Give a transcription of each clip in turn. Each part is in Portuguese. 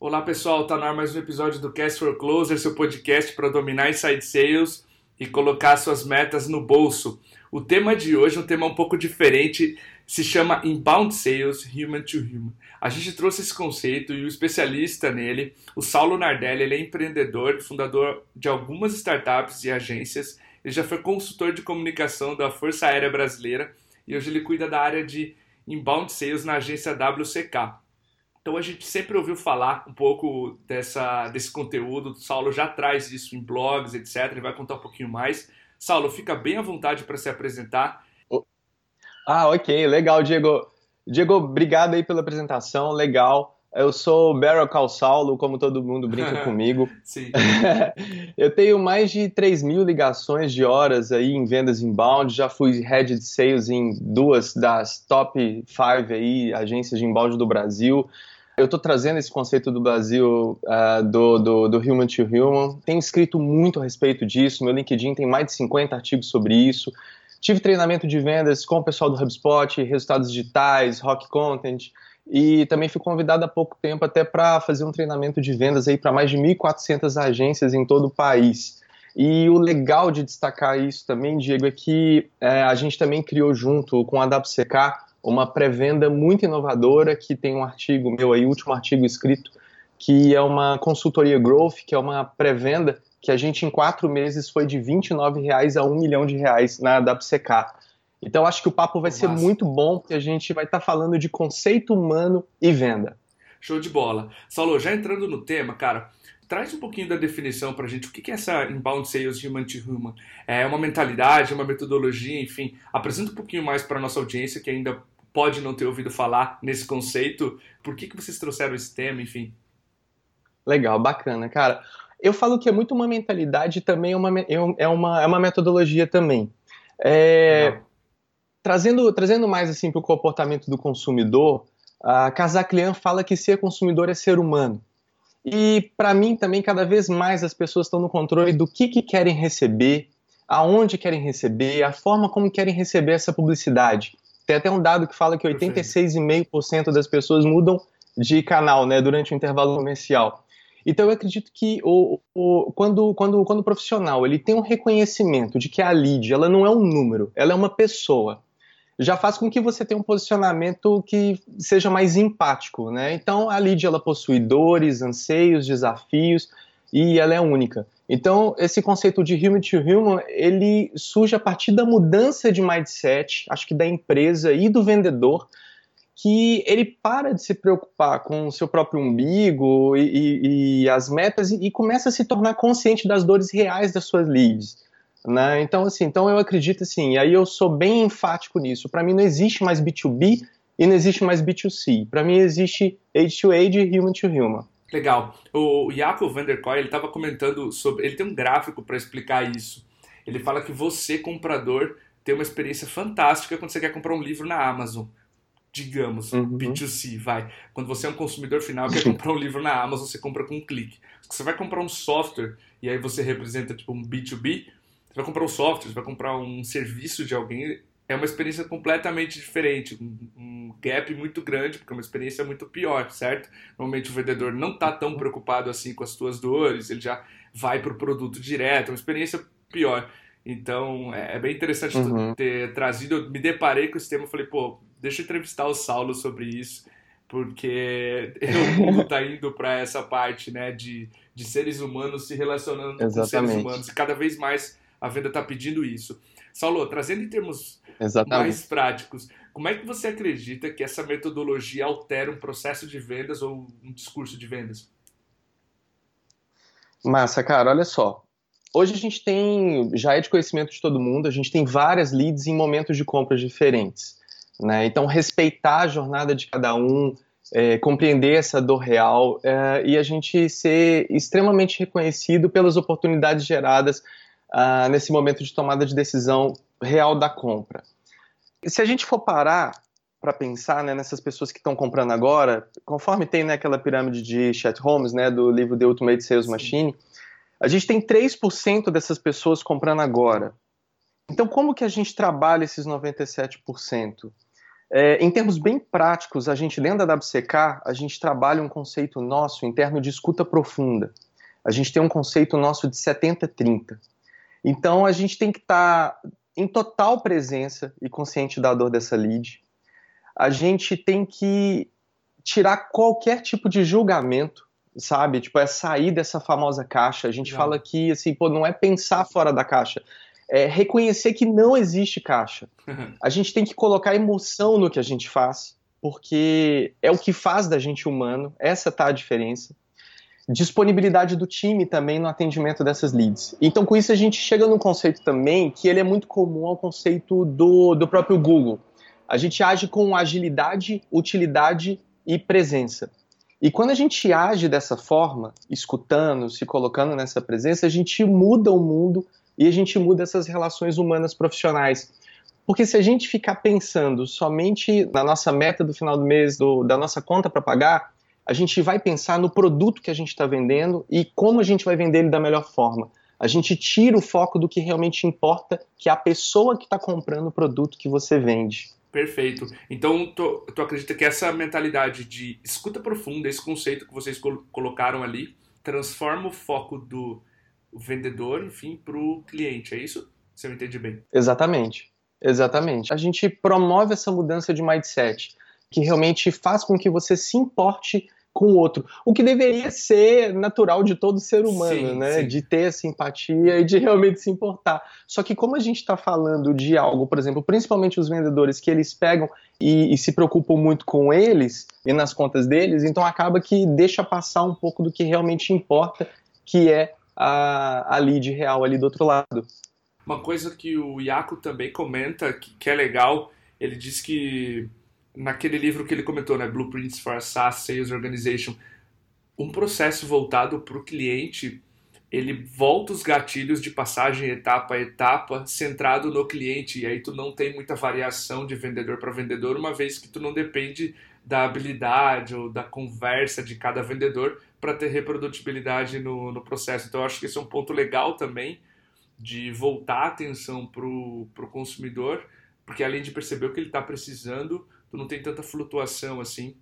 Olá pessoal, tá no ar mais um episódio do Cast for Closer, seu podcast para dominar inside sales e colocar suas metas no bolso. O tema de hoje é um tema um pouco diferente, se chama Inbound Sales Human to Human. A gente trouxe esse conceito e o especialista nele, o Saulo Nardelli, ele é empreendedor, fundador de algumas startups e agências. Ele já foi consultor de comunicação da Força Aérea Brasileira e hoje ele cuida da área de Inbound Sales na agência WCK. Então a gente sempre ouviu falar um pouco dessa, desse conteúdo. O Saulo já traz isso em blogs, etc. Ele vai contar um pouquinho mais. Saulo, fica bem à vontade para se apresentar. Ah, ok, legal, Diego. Diego, obrigado aí pela apresentação, legal. Eu sou o Barrel Saulo, como todo mundo brinca comigo. Sim. eu tenho mais de 3 mil ligações de horas aí em vendas inbound, já fui head de sales em duas das top 5 aí, agências de inbound do Brasil. Eu estou trazendo esse conceito do Brasil, uh, do, do, do, Human to Human. Tenho escrito muito a respeito disso. Meu LinkedIn tem mais de 50 artigos sobre isso. Tive treinamento de vendas com o pessoal do HubSpot, resultados digitais, rock content. E também fui convidado há pouco tempo até para fazer um treinamento de vendas aí para mais de 1.400 agências em todo o país. E o legal de destacar isso também, Diego, é que é, a gente também criou junto com a WCK uma pré-venda muito inovadora que tem um artigo meu aí, último artigo escrito, que é uma consultoria growth, que é uma pré-venda que a gente em quatro meses foi de 29 reais a um milhão de reais na WCK. Então acho que o papo vai Nossa. ser muito bom, porque a gente vai estar tá falando de conceito humano e venda. Show de bola. Saulo, já entrando no tema, cara, traz um pouquinho da definição para a gente. O que é essa inbound sales human to human? É uma mentalidade, uma metodologia, enfim. Apresenta um pouquinho mais para nossa audiência que ainda pode não ter ouvido falar nesse conceito. Por que, que vocês trouxeram esse tema, enfim? Legal, bacana, cara. Eu falo que é muito uma mentalidade também é uma, é uma, é uma metodologia também. É, trazendo, trazendo mais assim para o comportamento do consumidor, a Kazaklian fala que ser consumidor é ser humano. E para mim também cada vez mais as pessoas estão no controle do que, que querem receber, aonde querem receber, a forma como querem receber essa publicidade. Tem até um dado que fala que 86,5% das pessoas mudam de canal né, durante o intervalo comercial. Então eu acredito que o, o, quando, quando, quando o profissional ele tem um reconhecimento de que a lead ela não é um número, ela é uma pessoa, já faz com que você tenha um posicionamento que seja mais empático, né? Então a lead ela possui dores, anseios, desafios e ela é única. Então esse conceito de human to human ele surge a partir da mudança de mindset, acho que da empresa e do vendedor que ele para de se preocupar com o seu próprio umbigo e, e, e as metas e, e, começa a se tornar consciente das dores reais das suas leads. Né? Então, assim, então eu acredito assim, e aí eu sou bem enfático nisso. Para mim não existe mais B2B e não existe mais B2C. Para mim existe age to age e human to human. Legal. O Jacob van der Koy, ele estava comentando sobre, ele tem um gráfico para explicar isso. Ele fala que você, comprador, tem uma experiência fantástica quando você quer comprar um livro na Amazon digamos, uhum. B2C, vai. Quando você é um consumidor final quer comprar um livro na Amazon, você compra com um clique. Você vai comprar um software e aí você representa tipo um B2B, você vai comprar um software, você vai comprar um serviço de alguém, é uma experiência completamente diferente, um, gap muito grande, porque é uma experiência muito pior, certo? Normalmente o vendedor não está tão preocupado assim com as suas dores, ele já vai para o produto direto, é uma experiência pior. Então é, é bem interessante uhum. ter trazido. Eu me deparei com esse tema e falei, pô, deixa eu entrevistar o Saulo sobre isso, porque o mundo está indo para essa parte né, de, de seres humanos se relacionando Exatamente. com seres humanos e cada vez mais a venda está pedindo isso. Saulo, trazendo em termos Exatamente. mais práticos, como é que você acredita que essa metodologia altera um processo de vendas ou um discurso de vendas? Massa, cara, olha só. Hoje a gente tem, já é de conhecimento de todo mundo, a gente tem várias leads em momentos de compras diferentes. Né? Então, respeitar a jornada de cada um, é, compreender essa dor real é, e a gente ser extremamente reconhecido pelas oportunidades geradas ah, nesse momento de tomada de decisão real da compra. E se a gente for parar para pensar né, nessas pessoas que estão comprando agora, conforme tem naquela né, pirâmide de Chet Holmes, né, do livro The Ultimate Sales Machine, a gente tem 3% dessas pessoas comprando agora. Então, como que a gente trabalha esses 97%? É, em termos bem práticos, a gente dentro da WCK, a gente trabalha um conceito nosso interno de escuta profunda. A gente tem um conceito nosso de 70-30. Então a gente tem que estar tá em total presença e consciente da dor dessa lead. A gente tem que tirar qualquer tipo de julgamento, sabe? Tipo, é sair dessa famosa caixa. A gente não. fala que, assim, pô, não é pensar fora da caixa. É reconhecer que não existe caixa. A gente tem que colocar emoção no que a gente faz, porque é o que faz da gente humano. Essa tá a diferença disponibilidade do time também no atendimento dessas leads. Então, com isso, a gente chega num conceito também que ele é muito comum ao conceito do, do próprio Google. A gente age com agilidade, utilidade e presença. E quando a gente age dessa forma, escutando, se colocando nessa presença, a gente muda o mundo e a gente muda essas relações humanas profissionais. Porque se a gente ficar pensando somente na nossa meta do final do mês, do, da nossa conta para pagar, a gente vai pensar no produto que a gente está vendendo e como a gente vai vender ele da melhor forma. A gente tira o foco do que realmente importa, que é a pessoa que está comprando o produto que você vende. Perfeito. Então, tu, tu acredita que essa mentalidade de escuta profunda, esse conceito que vocês col colocaram ali, transforma o foco do vendedor, enfim, para o cliente, é isso? Se eu entendi bem. Exatamente. Exatamente. A gente promove essa mudança de mindset, que realmente faz com que você se importe com o outro. O que deveria ser natural de todo ser humano, sim, né? Sim. De ter simpatia e de realmente se importar. Só que como a gente está falando de algo, por exemplo, principalmente os vendedores que eles pegam e, e, se preocupam muito com eles e nas contas deles, então acaba que deixa passar um pouco do que realmente importa, que é a, a lead real ali do outro lado. Uma coisa que o Iaco também comenta, que, que é legal, ele diz que naquele livro que ele comentou, né, Blueprints for a SaaS Sales Organization, um processo voltado para o cliente, ele volta os gatilhos de passagem etapa a etapa, centrado no cliente, e aí tu não tem muita variação de vendedor para vendedor, uma vez que tu não depende da habilidade ou da conversa de cada vendedor para ter reprodutibilidade no, no processo. Então acho que esse é um ponto legal também de voltar a atenção para o consumidor, porque além de perceber o que ele está precisando, tu não tem tanta flutuação assim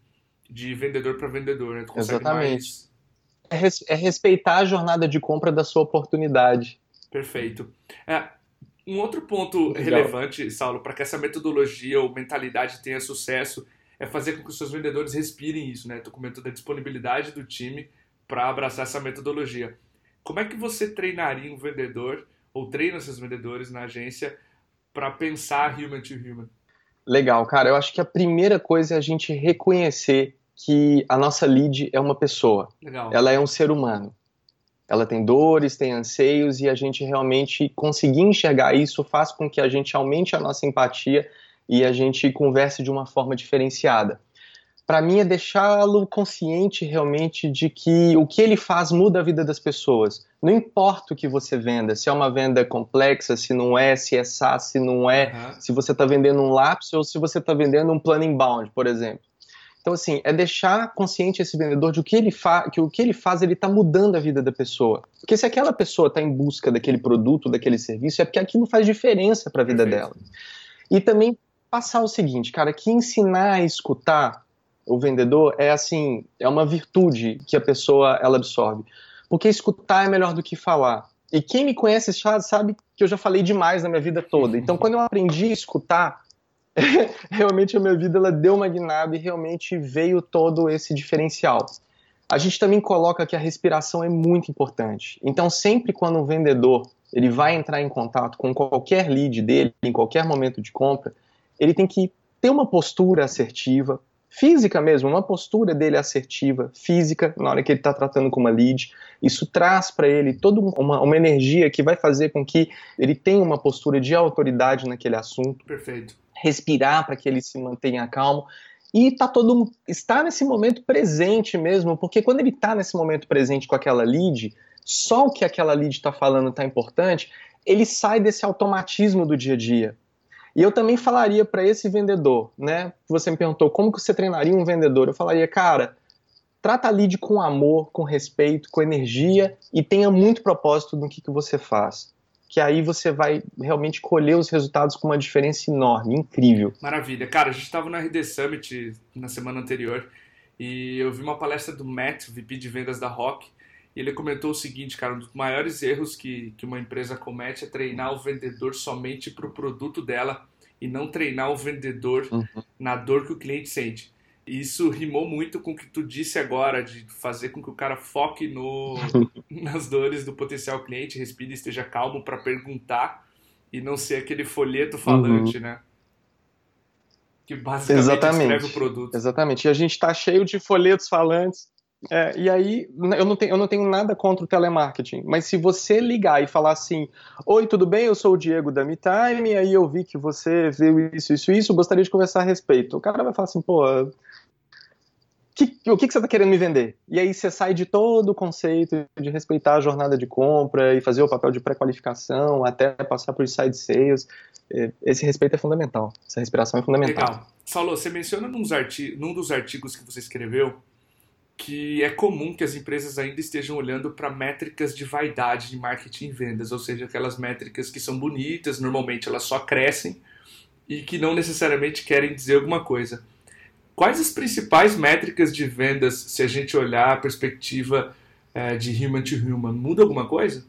de vendedor para vendedor, né? Tu Exatamente. Mais... É, é, respeitar a jornada de compra da sua oportunidade. Perfeito. É, um outro ponto Legal. relevante, Saulo, para que essa metodologia ou mentalidade tenha sucesso é fazer com que os seus vendedores respirem isso, né? Tu comentou da disponibilidade do time para abraçar essa metodologia. Como é que você treinaria um vendedor ou treina seus vendedores na agência para pensar human to human? Legal, cara. Eu acho que a primeira coisa é a gente reconhecer que a nossa lead é uma pessoa. Legal. Ela é um ser humano. Ela tem dores, tem anseios e a gente realmente conseguir enxergar isso faz com que a gente aumente a nossa empatia e a gente converse de uma forma diferenciada para mim é deixá-lo consciente realmente de que o que ele faz muda a vida das pessoas. Não importa o que você venda, se é uma venda complexa, se não é, se é SaaS, se não é, uhum. se você está vendendo um lápis ou se você está vendendo um plano inbound, por exemplo. Então, assim, é deixar consciente esse vendedor de que, ele que o que ele faz, ele está mudando a vida da pessoa. Porque se aquela pessoa está em busca daquele produto, daquele serviço, é porque aquilo faz diferença para a vida Perfeito. dela. E também passar o seguinte, cara, que ensinar a escutar o vendedor é assim, é uma virtude que a pessoa ela absorve. Porque escutar é melhor do que falar. E quem me conhece sabe que eu já falei demais na minha vida toda. Então, quando eu aprendi a escutar, realmente a minha vida ela deu uma guinada e realmente veio todo esse diferencial. A gente também coloca que a respiração é muito importante. Então, sempre quando um vendedor ele vai entrar em contato com qualquer lead dele, em qualquer momento de compra, ele tem que ter uma postura assertiva, física mesmo, uma postura dele assertiva, física, na hora que ele está tratando com uma lead. Isso traz para ele toda uma, uma energia que vai fazer com que ele tenha uma postura de autoridade naquele assunto. Perfeito. Respirar para que ele se mantenha calmo e tá todo está nesse momento presente mesmo, porque quando ele está nesse momento presente com aquela lead, só o que aquela lead está falando está importante, ele sai desse automatismo do dia a dia. E eu também falaria para esse vendedor, né? Você me perguntou como que você treinaria um vendedor. Eu falaria, cara, trata a lead com amor, com respeito, com energia e tenha muito propósito no que, que você faz. porque aí você vai realmente colher os resultados com uma diferença enorme, incrível. Maravilha. Cara, a gente estava no RD Summit na semana anterior e eu vi uma palestra do Matt, VP de vendas da Rock, ele comentou o seguinte, cara, um dos maiores erros que, que uma empresa comete é treinar o vendedor somente para o produto dela e não treinar o vendedor uhum. na dor que o cliente sente. Isso rimou muito com o que tu disse agora, de fazer com que o cara foque no, nas dores do potencial cliente, respire e esteja calmo para perguntar e não ser aquele folheto falante, uhum. né? Que basicamente Exatamente. escreve o produto. Exatamente. E a gente está cheio de folhetos falantes. É, e aí, eu não, tenho, eu não tenho nada contra o telemarketing, mas se você ligar e falar assim: Oi, tudo bem? Eu sou o Diego da MeTime, aí eu vi que você viu isso, isso, isso, gostaria de conversar a respeito. O cara vai falar assim: pô, que, o que, que você está querendo me vender? E aí você sai de todo o conceito de respeitar a jornada de compra e fazer o papel de pré-qualificação até passar por side sales. É, esse respeito é fundamental, essa respiração é fundamental. Legal. Saulo, você menciona num dos artigos que você escreveu que é comum que as empresas ainda estejam olhando para métricas de vaidade de marketing e vendas, ou seja, aquelas métricas que são bonitas, normalmente elas só crescem e que não necessariamente querem dizer alguma coisa. Quais as principais métricas de vendas, se a gente olhar a perspectiva é, de human to human? Muda alguma coisa?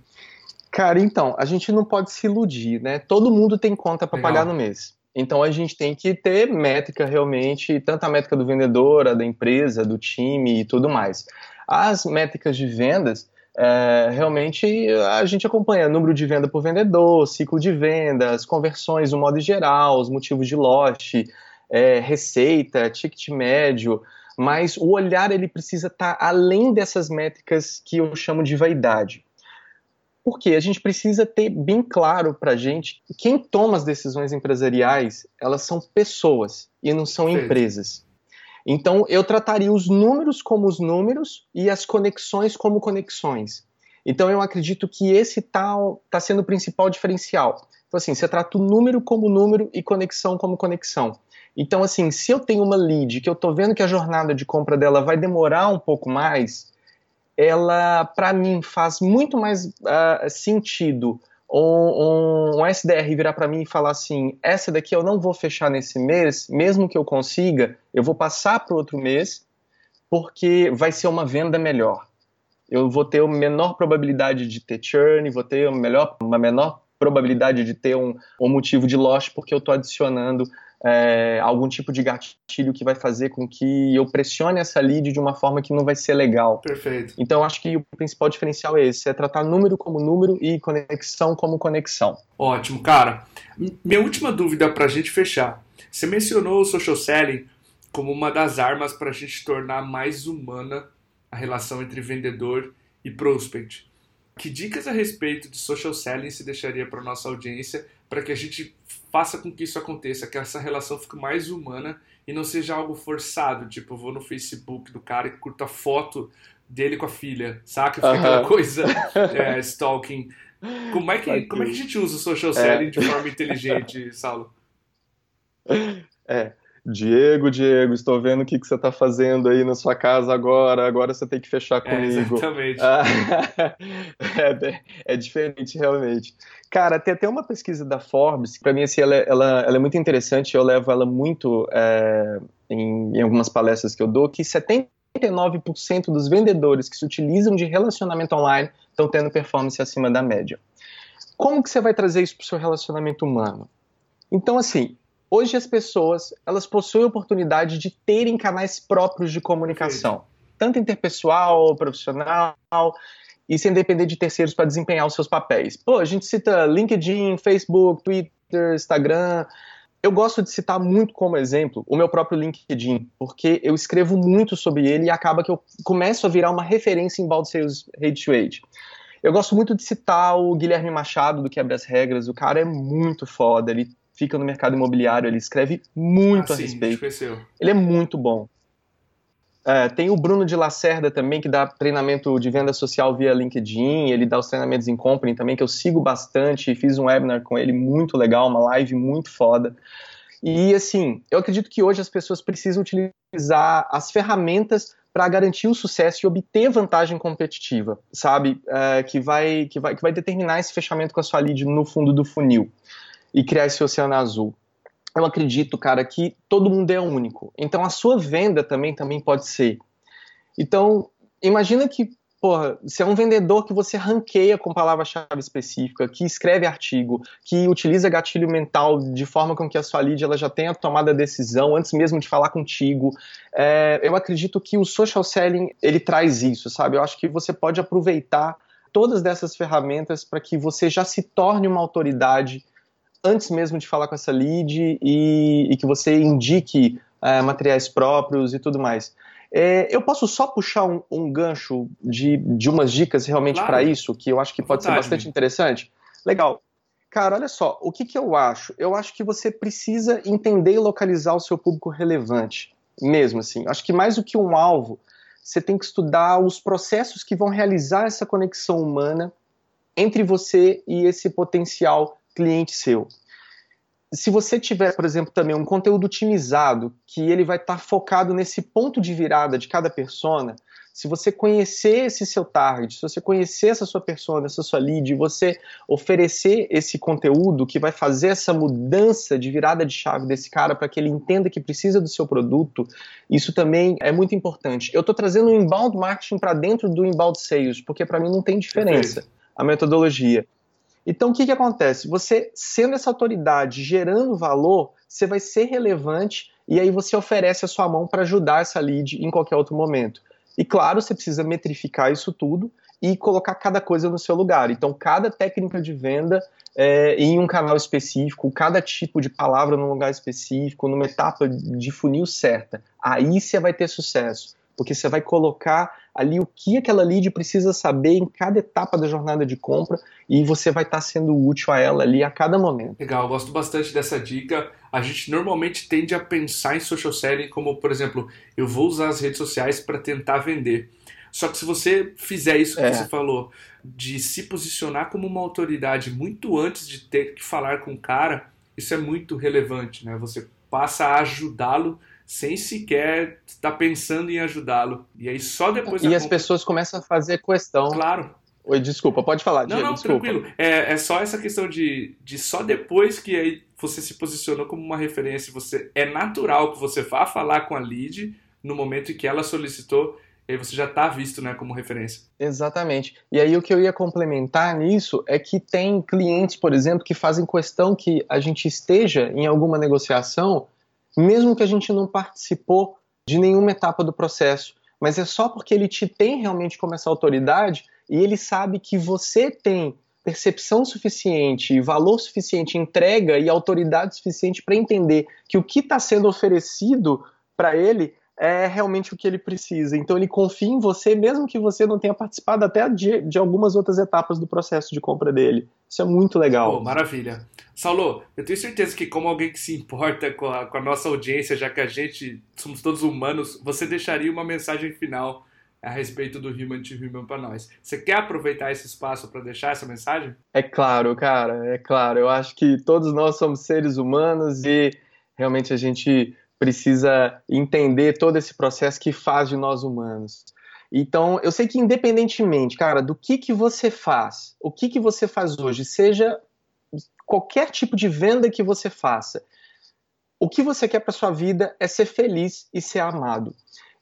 Cara, então, a gente não pode se iludir, né? Todo mundo tem conta para pagar no mês. Então a gente tem que ter métrica realmente, tanto a métrica do vendedor, a da empresa, do time e tudo mais. As métricas de vendas, é, realmente a gente acompanha número de venda por vendedor, ciclo de vendas, conversões no modo geral, os motivos de lote, é, receita, ticket médio, mas o olhar ele precisa estar tá além dessas métricas que eu chamo de vaidade. Porque a gente precisa ter bem claro para a gente quem toma as decisões empresariais, elas são pessoas e não são empresas. Então eu trataria os números como os números e as conexões como conexões. Então eu acredito que esse tal está sendo o principal diferencial. Então assim, você trata o número como número e conexão como conexão. Então, assim, se eu tenho uma lead que eu estou vendo que a jornada de compra dela vai demorar um pouco mais, ela, para mim, faz muito mais uh, sentido um, um, um, SDR virar para mim e falar assim: essa daqui eu não vou fechar nesse mês, mesmo que eu consiga, eu vou passar para outro mês, porque vai ser uma venda melhor. Eu vou ter menor probabilidade de ter churn, vou ter uma, melhor, uma menor probabilidade de ter um, um motivo de loss, porque eu estou adicionando é, algum tipo de gatilho que vai fazer com que eu pressione essa lead de uma forma que não vai ser legal. Perfeito. Então, acho que o principal diferencial é esse: é tratar número como número e conexão como conexão. Ótimo, cara. Minha última dúvida para a gente fechar. Você mencionou o social selling como uma das armas para a gente tornar mais humana a relação entre vendedor e prospect. Que dicas a respeito de social selling se deixaria para nossa audiência para que a gente faça com que isso aconteça, que essa relação fique mais humana e não seja algo forçado, tipo, eu vou no Facebook do cara e curto a foto dele com a filha, saca? Fica aquela coisa é, stalking. Como é, que, como é que a gente usa o social selling é. de forma inteligente, Saulo? É, Diego, Diego, estou vendo o que, que você está fazendo aí na sua casa agora, agora você tem que fechar é, comigo. É, exatamente. é, é, diferente, realmente. Cara, tem até uma pesquisa da Forbes, para mim, assim, ela, ela, ela, é muito interessante, eu levo ela muito é, em, em algumas palestras que eu dou, que 79% dos vendedores que se utilizam de relacionamento online estão tendo performance acima da média. Como que você vai trazer isso para o seu relacionamento humano? Então, assim, Hoje as pessoas, elas possuem a oportunidade de terem canais próprios de comunicação, tanto interpessoal, profissional, e sem depender de terceiros para desempenhar os seus papéis. Pô, a gente cita LinkedIn, Facebook, Twitter, Instagram. Eu gosto de citar muito como exemplo o meu próprio LinkedIn, porque eu escrevo muito sobre ele e acaba que eu começo a virar uma referência em Bald Sales Age to Age. Eu gosto muito de citar o Guilherme Machado do Quebra as Regras, o cara é muito foda, ele fica no mercado imobiliário, ele escreve muito ah, a sim, respeito. Ele é muito bom. É, tem o Bruno de Lacerda também, que dá treinamento de venda social via LinkedIn, ele dá os treinamentos em company também, que eu sigo bastante, fiz um webinar com ele muito legal, uma live muito foda. E assim, eu acredito que hoje as pessoas precisam utilizar as ferramentas para garantir o sucesso e obter vantagem competitiva, sabe? É, que, vai, que, vai, que vai determinar esse fechamento com a sua lead no fundo do funil e criar esse oceano azul. Eu acredito, cara, que todo mundo é único. Então a sua venda também, também pode ser. Então, imagina que porra, se é um vendedor que você ranqueia com palavra-chave específica, que escreve artigo, que utiliza gatilho mental de forma com que a sua lead ela já tenha tomado a decisão antes mesmo de falar contigo, é, eu acredito que o social selling ele traz isso, sabe? Eu acho que você pode aproveitar todas dessas ferramentas para que você já se torne uma autoridade antes mesmo de falar com essa lead e, e que você indique é, materiais próprios e tudo mais. É, eu posso só puxar um, um, gancho de, de umas dicas realmente claro. para isso, que eu acho que pode ser bastante interessante? Legal. Cara, olha só, o que, que eu acho? Eu acho que você precisa entender e localizar o seu público relevante, mesmo assim. Acho que mais do que um alvo, você tem que estudar os processos que vão realizar essa conexão humana entre você e esse potencial cliente seu se você tiver, por exemplo, também um conteúdo otimizado, que ele vai estar tá focado nesse ponto de virada de cada persona, se você conhecer esse seu target, se você conhecer essa sua persona, essa sua lead, você oferecer esse conteúdo que vai fazer essa mudança de virada de chave desse cara para que ele entenda que precisa do seu produto, isso também é muito importante. Eu estou trazendo o inbound marketing para dentro do inbound sales, porque para mim não tem diferença a metodologia. Então, o que, que acontece? Você, sendo essa autoridade, gerando valor, você vai ser relevante e aí você oferece a sua mão para ajudar essa lead em qualquer outro momento. E claro, você precisa metrificar isso tudo e colocar cada coisa no seu lugar. Então, cada técnica de venda é, em um canal específico, cada tipo de palavra num lugar específico, numa etapa de funil certa. Aí você vai ter sucesso porque você vai colocar ali o que aquela lead precisa saber em cada etapa da jornada de compra e você vai estar tá sendo útil a ela ali a cada momento. Legal, gosto bastante dessa dica. A gente normalmente tende a pensar em social selling como, por exemplo, eu vou usar as redes sociais para tentar vender. Só que se você fizer isso que é. você falou, de se posicionar como uma autoridade muito antes de ter que falar com o cara, isso é muito relevante, né? Você passa a ajudá-lo sem sequer estar pensando em ajudá-lo. E aí só depois. E as compra... pessoas começam a fazer questão. Claro. Oi, desculpa, pode falar. Não, Diego, não, desculpa. tranquilo. É, é só essa questão de, de só depois que aí você se posicionou como uma referência, você é natural que você vá falar com a lead no momento em que ela solicitou e aí você já está visto né, como referência. Exatamente. E aí o que eu ia complementar nisso é que tem clientes, por exemplo, que fazem questão que a gente esteja em alguma negociação mesmo que a gente não participou de nenhuma etapa do processo, mas é só porque ele te tem realmente como essa autoridade e ele sabe que você tem percepção suficiente, valor suficiente, entrega e autoridade suficiente para entender que o que está sendo oferecido para ele é realmente o que ele precisa. Então ele confia em você, mesmo que você não tenha participado até de, de algumas outras etapas do processo de compra dele. Isso é muito legal. Pô, maravilha. Saulo, eu tenho certeza que como alguém que se importa com a, com a nossa audiência, já que a gente somos todos humanos, você deixaria uma mensagem final a respeito do Human to Human para nós. Você quer aproveitar esse espaço para deixar essa mensagem? É claro, cara, é claro. Eu acho que todos nós somos seres humanos e realmente a gente precisa entender todo esse processo que faz de nós humanos. Então, eu sei que independentemente, cara, do que que você faz, o que que você faz hoje, seja qualquer tipo de venda que você faça, o que você quer para sua vida é ser feliz e ser amado.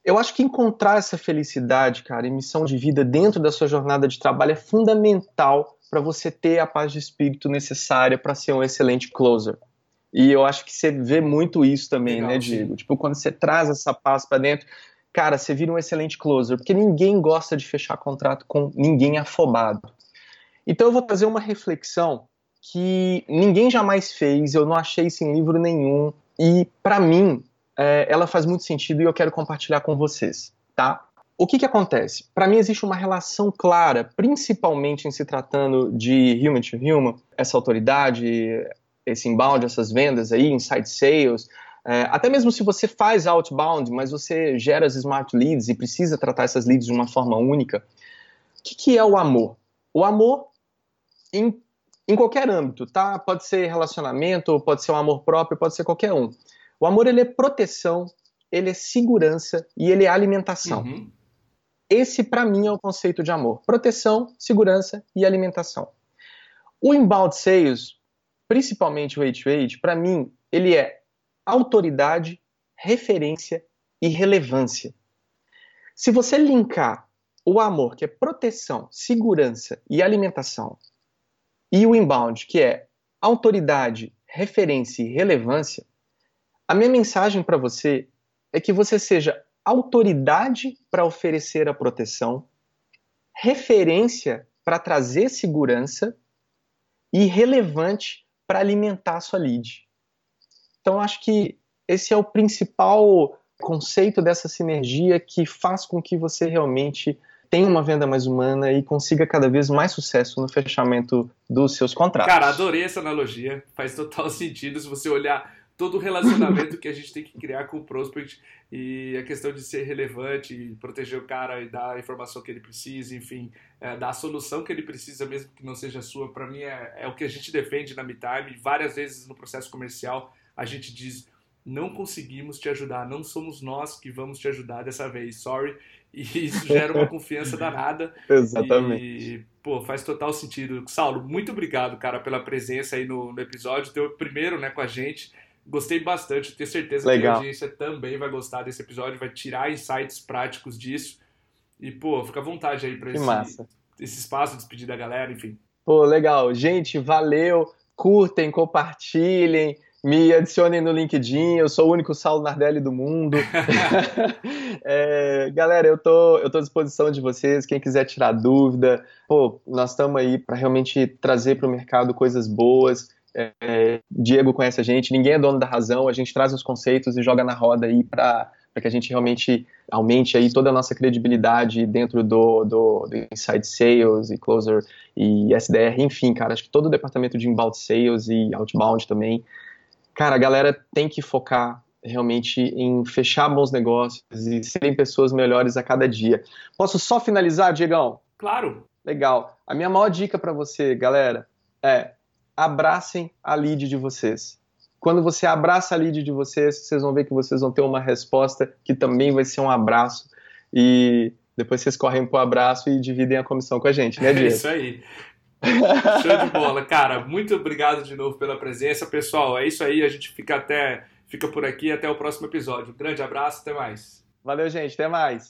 Eu acho que encontrar essa felicidade, cara, e missão de vida dentro da sua jornada de trabalho é fundamental para você ter a paz de espírito necessária para ser um excelente closer. E eu acho que você vê muito isso também, Legal, né, Diego? Sim. Tipo, quando você traz essa paz para dentro, cara, você vira um excelente closer, porque ninguém gosta de fechar contrato com ninguém afobado. Então eu vou trazer uma reflexão que ninguém jamais fez, eu não achei isso em livro nenhum, e para mim é, ela faz muito sentido e eu quero compartilhar com vocês, tá? O que, que acontece? Para mim existe uma relação clara, principalmente em se tratando de human to human, essa autoridade, esse inbound, essas vendas aí, inside sales, é, até mesmo se você faz outbound, mas você gera as smart leads e precisa tratar essas leads de uma forma única, o que, que é o amor? O amor em, em qualquer âmbito, tá? Pode ser relacionamento, pode ser um amor próprio, pode ser qualquer um. O amor ele é proteção, ele é segurança e ele é alimentação. Uhum. Esse, para mim, é o conceito de amor: proteção, segurança e alimentação. O inbound sales, principalmente o H2H, para mim, ele é autoridade, referência e relevância. Se você linkar o amor, que é proteção, segurança e alimentação, e o inbound, que é autoridade, referência e relevância, a minha mensagem para você é que você seja autoridade para oferecer a proteção, referência para trazer segurança e relevante para alimentar a sua lead. Então, acho que esse é o principal conceito dessa sinergia que faz com que você realmente tenha uma venda mais humana e consiga cada vez mais sucesso no fechamento dos seus contratos. Cara, adorei essa analogia. Faz total sentido se você olhar todo o relacionamento que a gente tem que criar com o prospect e a questão de ser relevante, proteger o cara e dar a informação que ele precisa, enfim, é, dar a solução que ele precisa, mesmo que não seja sua, para mim é, é, o que a gente defende na MeTime. Várias vezes no processo comercial a gente diz: não conseguimos te ajudar, não somos nós que vamos te ajudar dessa vez, sorry. E isso gera uma confiança danada. Exatamente. E, pô, faz total sentido. Saulo, muito obrigado, cara, pela presença aí no, no episódio, teu primeiro, né, com a gente. Gostei bastante, tenho certeza Legal. que a audiência também vai gostar desse episódio, vai tirar insights práticos disso. E, pô, fica à vontade aí para esse, esse espaço, despedir da galera, enfim. Pô, legal. Gente, valeu. Curtem, compartilhem, me adicionem no LinkedIn, eu sou o único Saulo Nardelli do mundo. é, galera, eu tô, eu tô à disposição de vocês, quem quiser tirar dúvida. Pô, nós estamos aí para realmente trazer para o mercado coisas boas. É, Diego conhece a gente, ninguém é dono da razão, a gente traz os conceitos e joga na roda aí para que a gente realmente aumente aí toda a nossa credibilidade dentro do, do, do Inside Sales e Closer e SDR, enfim, cara, acho que todo o departamento de Inbound Sales e Outbound também, cara, a galera tem que focar realmente em fechar bons negócios e serem pessoas melhores a cada dia. Posso só finalizar, Diegão? Claro. Legal. A minha maior dica para você, galera, é abracem a lead de vocês. Quando você abraça a lead de vocês, vocês vão ver que vocês vão ter uma resposta que também vai ser um abraço. E depois vocês correm pro abraço e dividem a comissão com a gente, né, Diego? É isso aí. Show de bola, cara. Muito obrigado de novo pela presença, pessoal. É isso aí, a gente fica até fica por aqui até o próximo episódio. Um grande abraço, até mais. Valeu, gente, até mais.